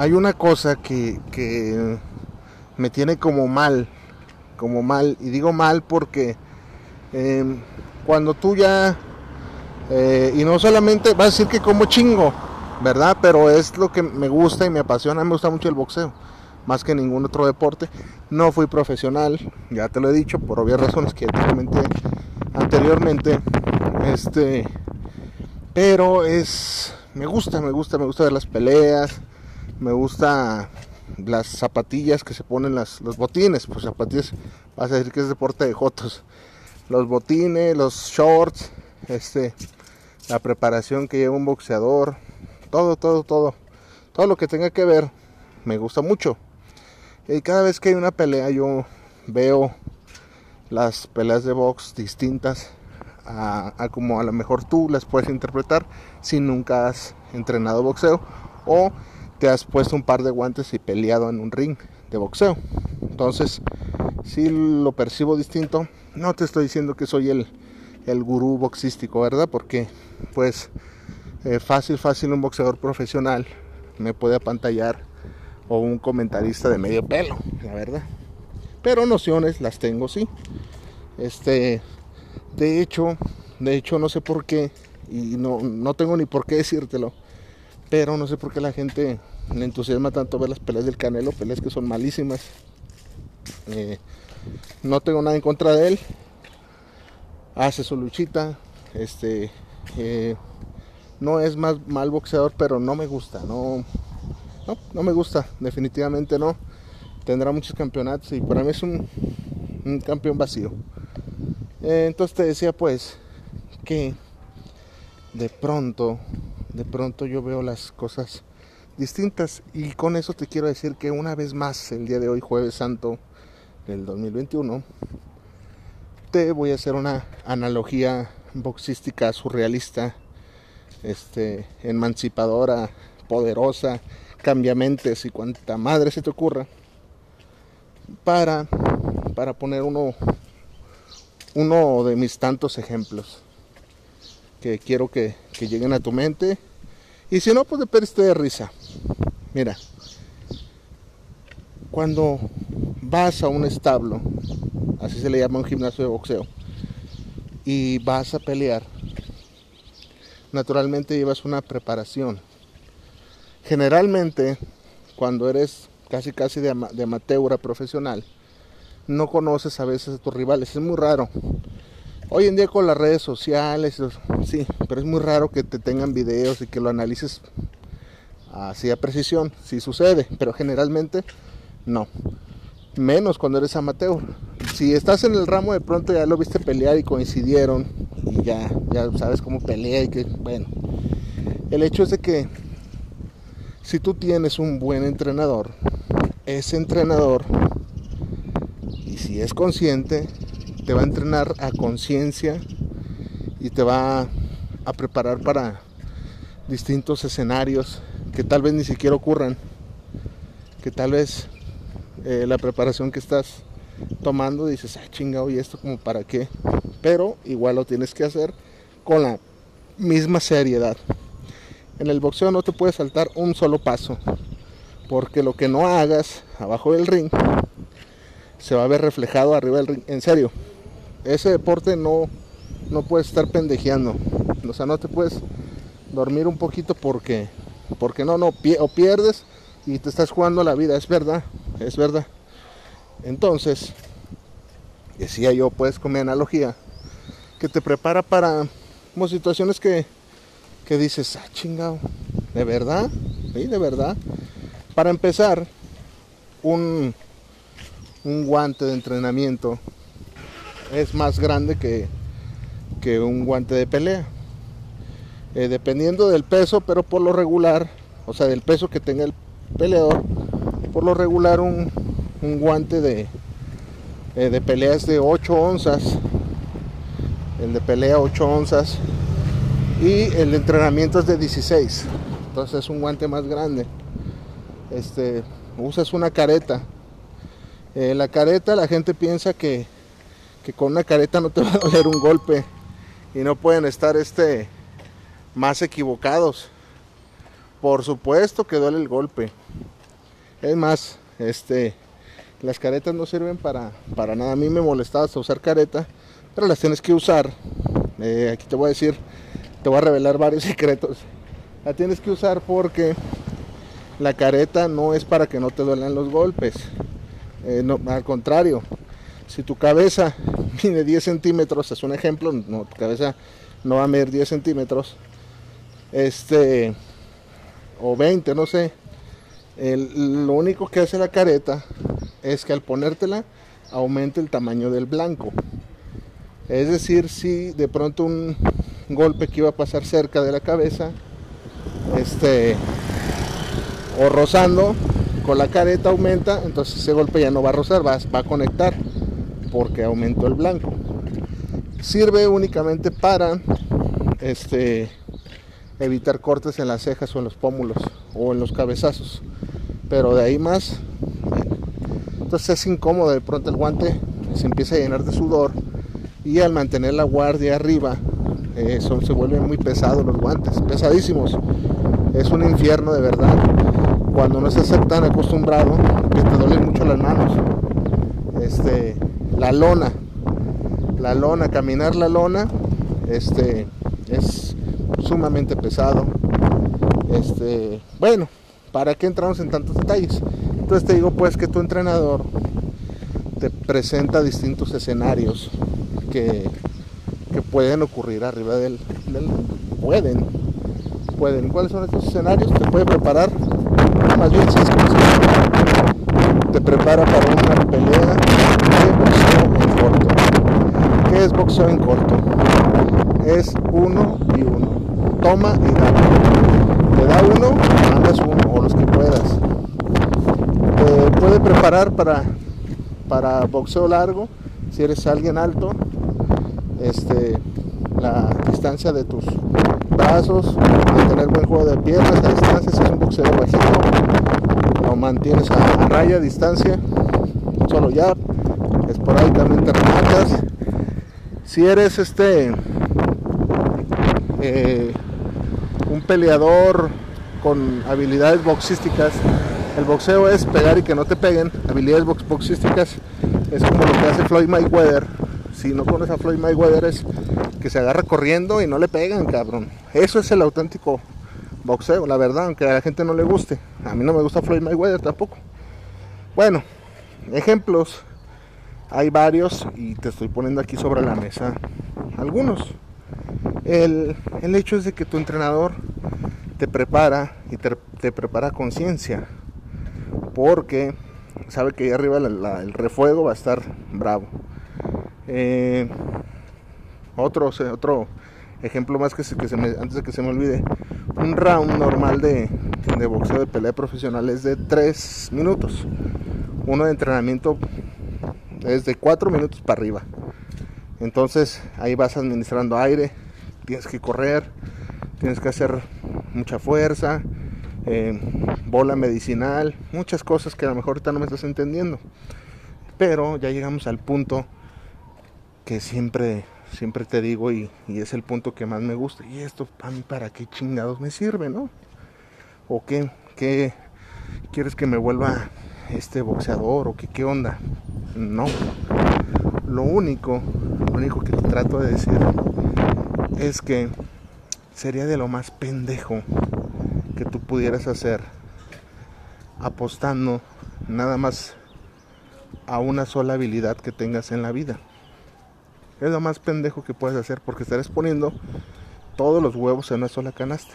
hay una cosa que, que me tiene como mal, como mal, y digo mal porque em, cuando tú ya, eh, y no solamente vas a decir que como chingo, ¿verdad? Pero es lo que me gusta y me apasiona, me gusta mucho el boxeo, más que ningún otro deporte. No fui profesional, ya te lo he dicho, por obvias razones que te comenté anteriormente. Este, pero es, me gusta, me gusta, me gusta ver las peleas, me gusta las zapatillas que se ponen las, los botines, pues zapatillas, vas a decir que es deporte de jotos. Los botines, los shorts, este, la preparación que lleva un boxeador, todo, todo, todo, todo lo que tenga que ver, me gusta mucho. Y cada vez que hay una pelea yo veo las peleas de box distintas a, como a lo mejor tú las puedes interpretar si nunca has entrenado boxeo o te has puesto un par de guantes y peleado en un ring de boxeo. Entonces, si lo percibo distinto, no te estoy diciendo que soy el, el gurú boxístico, ¿verdad? Porque pues eh, fácil, fácil un boxeador profesional me puede apantallar o un comentarista de medio pelo, la verdad. Pero nociones las tengo, sí. Este, de hecho, de hecho no sé por qué y no, no tengo ni por qué decírtelo, pero no sé por qué la gente le entusiasma tanto ver las peleas del Canelo, peleas que son malísimas. Eh, no tengo nada en contra de él. Hace su luchita. Este eh, no es más mal boxeador, pero no me gusta. No, no, no me gusta. Definitivamente no. Tendrá muchos campeonatos y para mí es un, un campeón vacío. Eh, entonces te decía pues que de pronto, de pronto yo veo las cosas distintas. Y con eso te quiero decir que una vez más, el día de hoy, jueves santo del 2021, te voy a hacer una analogía boxística surrealista, este, emancipadora, poderosa, cambiamentes y cuanta madre se te ocurra, para, para poner uno, uno de mis tantos ejemplos que quiero que, que lleguen a tu mente y si no, pues de perdiste de risa. Mira, cuando vas a un establo, así se le llama un gimnasio de boxeo, y vas a pelear, naturalmente llevas una preparación. Generalmente, cuando eres casi casi de, de amateur profesional, no conoces a veces a tus rivales, es muy raro. Hoy en día con las redes sociales, sí, pero es muy raro que te tengan videos y que lo analices así a precisión. Sí sucede, pero generalmente no. Menos cuando eres amateur. Si estás en el ramo de pronto ya lo viste pelear y coincidieron y ya, ya sabes cómo pelea y que, bueno. El hecho es de que si tú tienes un buen entrenador, ese entrenador, y si es consciente, te va a entrenar a conciencia y te va a preparar para distintos escenarios que tal vez ni siquiera ocurran, que tal vez eh, la preparación que estás tomando dices, ah, chingado, ¿y esto como para qué? Pero igual lo tienes que hacer con la misma seriedad. En el boxeo no te puedes saltar un solo paso, porque lo que no hagas abajo del ring se va a ver reflejado arriba del ring. En serio, ese deporte no, no puedes estar pendejeando. O sea, no te puedes dormir un poquito porque, porque no, no, o pierdes y te estás jugando la vida. Es verdad, es verdad. Entonces, decía yo, pues con mi analogía, que te prepara para como situaciones que, que dices, ah, chingado, ¿de verdad? Sí, de verdad. Para empezar, un, un guante de entrenamiento es más grande que, que un guante de pelea. Eh, dependiendo del peso, pero por lo regular, o sea, del peso que tenga el peleador, por lo regular un, un guante de, eh, de pelea es de 8 onzas, el de pelea 8 onzas y el entrenamiento es de 16, entonces es un guante más grande. Este, usas una careta. Eh, la careta la gente piensa que que con una careta no te va a doler un golpe y no pueden estar este más equivocados Por supuesto que duele el golpe. Es más, este, las caretas no sirven para, para nada. A mí me molestaba usar careta, pero las tienes que usar. Eh, aquí te voy a decir, te voy a revelar varios secretos. La tienes que usar porque la careta no es para que no te duelan los golpes. Eh, no, al contrario, si tu cabeza mide 10 centímetros, es un ejemplo, no, tu cabeza no va a medir 10 centímetros, este, o 20, no sé. lo único que hace la careta es que al ponértela aumenta el tamaño del blanco. Es decir, si de pronto un golpe que iba a pasar cerca de la cabeza, este, o rozando, con la careta aumenta, entonces ese golpe ya no va a rozar, va, va a conectar porque aumentó el blanco. Sirve únicamente para este, evitar cortes en las cejas o en los pómulos o en los cabezazos. Pero de ahí más, entonces es incómodo. De pronto el guante se empieza a llenar de sudor y al mantener la guardia arriba, eh, son, se vuelven muy pesados los guantes, pesadísimos. Es un infierno de verdad. Cuando no estás tan acostumbrado, que te duelen mucho las manos. Este, la lona, la lona, caminar la lona, este, es sumamente pesado. Este, bueno, ¿para qué entramos en tantos detalles? Entonces te digo pues que tu entrenador te presenta distintos escenarios que, que pueden ocurrir arriba del, pueden pueden cuáles son estos escenarios te puede preparar más bien te prepara para una pelea de boxeo en corto ¿qué es boxeo en corto? es uno y uno toma y da. Te da uno, mandas uno o los que puedas. Te puede preparar para, para boxeo largo, si eres alguien alto, este, la distancia de tus brazos, mantener buen juego de piernas a distancia, si es un boxeo bajito, lo mantienes a, raya, distancia, solo ya, esporádicamente rematas. Si eres este eh, un peleador con habilidades boxísticas. El boxeo es pegar y que no te peguen. Habilidades boxísticas es como lo que hace Floyd Mayweather. Si no conoces a Floyd Mayweather es que se agarra corriendo y no le pegan, cabrón. Eso es el auténtico boxeo, la verdad, aunque a la gente no le guste. A mí no me gusta Floyd Mayweather tampoco. Bueno, ejemplos. Hay varios y te estoy poniendo aquí sobre la mesa algunos. El, hecho es de que tu entrenador te prepara y te, prepara conciencia. Porque sabe que ahí arriba el refuego va a estar bravo. Eh, otro, otro ejemplo más que, se, que se me, antes de que se me olvide. Un round normal de, de boxeo de pelea profesional es de 3 minutos. Uno de entrenamiento es de 4 minutos para arriba. Entonces ahí vas administrando aire, tienes que correr, tienes que hacer mucha fuerza, eh, bola medicinal, muchas cosas que a lo mejor ahorita no me estás entendiendo. Pero ya llegamos al punto que siempre, siempre te digo y, es el punto que más me gusta. Y esto, para mí, ¿para qué chingados me sirve, no? ¿O qué, qué quieres que me vuelva este boxeador o qué, qué onda? No. Lo único, lo único que te trato de decir es que sería de lo más pendejo que tú pudieras hacer apostando nada más a una sola habilidad que tengas en la vida. Es lo más pendejo que puedes hacer porque estarás poniendo todos los huevos en una sola canasta.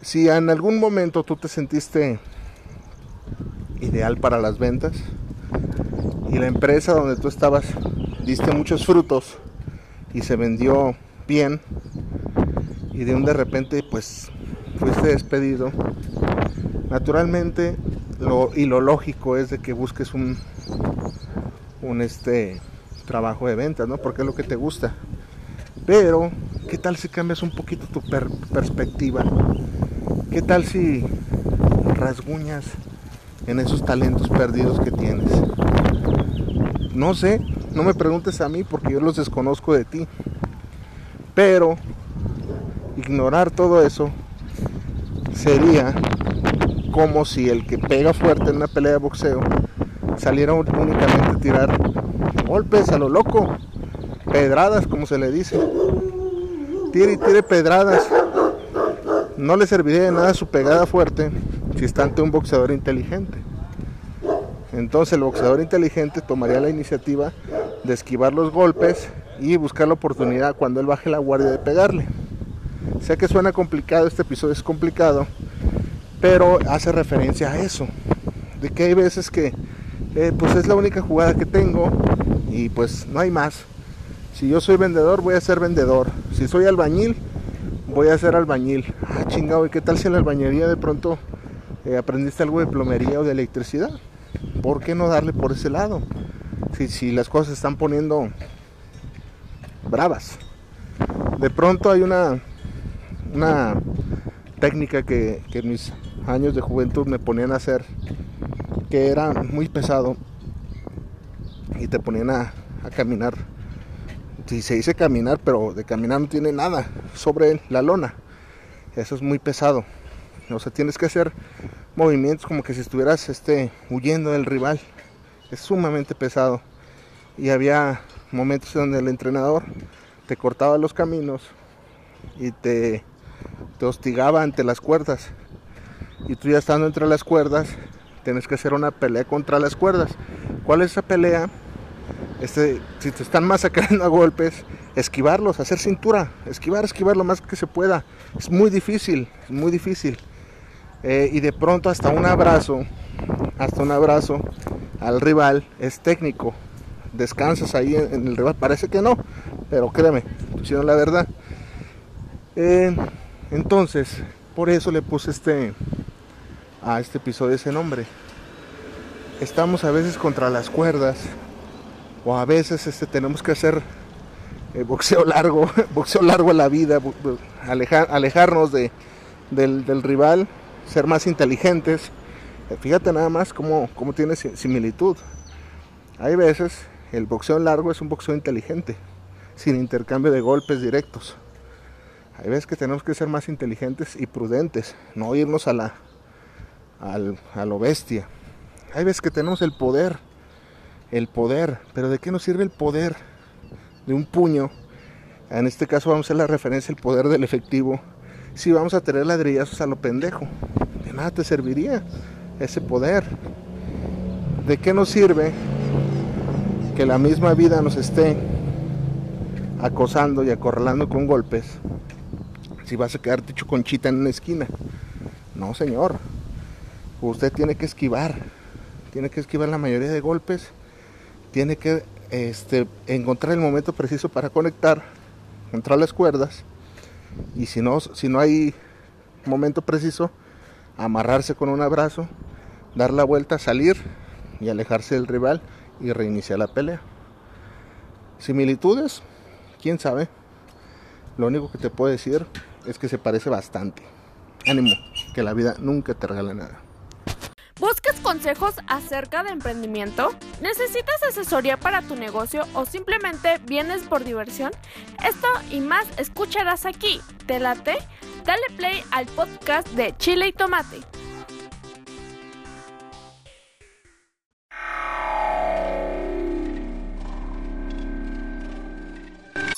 Si en algún momento tú te sentiste ideal para las ventas y la empresa donde tú estabas diste muchos frutos y se vendió bien y de un de repente pues fuiste despedido, naturalmente lo, y lo lógico es de que busques un, un este trabajo de ventas, ¿no? Porque es lo que te gusta. Pero, ¿qué tal si cambias un poquito tu perspectiva? ¿Qué tal si rasguñas en esos talentos perdidos que tienes? No sé, no me preguntes a mí porque yo los desconozco de ti. Pero ignorar todo eso sería como si el que pega fuerte en una pelea de boxeo saliera únicamente a tirar golpes a lo loco, pedradas como se le dice. Tire y tire pedradas. No le serviría de nada su pegada fuerte si está ante un boxeador inteligente. Entonces el boxeador inteligente tomaría la iniciativa de esquivar los golpes y buscar la oportunidad cuando él baje la guardia de pegarle. Sé que suena complicado, este episodio es complicado, pero hace referencia a eso, de que hay veces que eh, pues es la única jugada que tengo y pues no hay más. Si yo soy vendedor, voy a ser vendedor. Si soy albañil, voy a ser albañil. Ah, chingado, ¿y qué tal si en la albañería de pronto eh, aprendiste algo de plomería o de electricidad? ¿Por qué no darle por ese lado? Si, si las cosas se están poniendo bravas. De pronto hay una, una técnica que, que en mis años de juventud me ponían a hacer, que era muy pesado, y te ponían a, a caminar. Si se dice caminar, pero de caminar no tiene nada sobre la lona. Eso es muy pesado. O sea, tienes que hacer movimientos como que si estuvieras este, huyendo del rival. Es sumamente pesado. Y había momentos donde el entrenador te cortaba los caminos y te, te hostigaba ante las cuerdas. Y tú ya estando entre las cuerdas, tienes que hacer una pelea contra las cuerdas. ¿Cuál es esa pelea? Este, si te están masacrando a golpes, esquivarlos, hacer cintura, esquivar, esquivar lo más que se pueda. Es muy difícil, es muy difícil. Eh, y de pronto hasta un abrazo, hasta un abrazo al rival es técnico. Descansas ahí en, el rival, parece que no, pero créeme, diciendo la verdad. Eh, entonces, por eso le puse este a este episodio ese nombre. Estamos a veces contra las cuerdas o a veces este, tenemos que hacer eh, boxeo largo, boxeo largo en la vida, alejarnos de, del, del, rival, ser más inteligentes. Eh, fíjate nada más cómo, cómo tiene similitud. Hay veces el boxeo largo es un boxeo inteligente, sin intercambio de golpes directos. Hay veces que tenemos que ser más inteligentes y prudentes, no irnos a la al, a lo bestia. Hay veces que tenemos el poder, el poder, pero ¿de qué nos sirve el poder de un puño? En este caso vamos a hacer la referencia al poder del efectivo. Si vamos a tener ladrillazos a lo pendejo, de nada te serviría ese poder. ¿De qué nos sirve que la misma vida nos esté acosando y acorralando con golpes si vas a quedarte hecho conchita en una esquina? No, señor. Usted tiene que esquivar, tiene que esquivar la mayoría de golpes, tiene que este, encontrar el momento preciso para conectar, contra las cuerdas, y si no, si no hay momento preciso, amarrarse con un abrazo, dar la vuelta, salir y alejarse del rival y reiniciar la pelea. Similitudes, quién sabe. Lo único que te puedo decir es que se parece bastante. Ánimo, que la vida nunca te regala nada. ¿Buscas consejos acerca de emprendimiento? ¿Necesitas asesoría para tu negocio o simplemente vienes por diversión? Esto y más escucharás aquí. ¿Te late? Dale play al podcast de Chile y Tomate.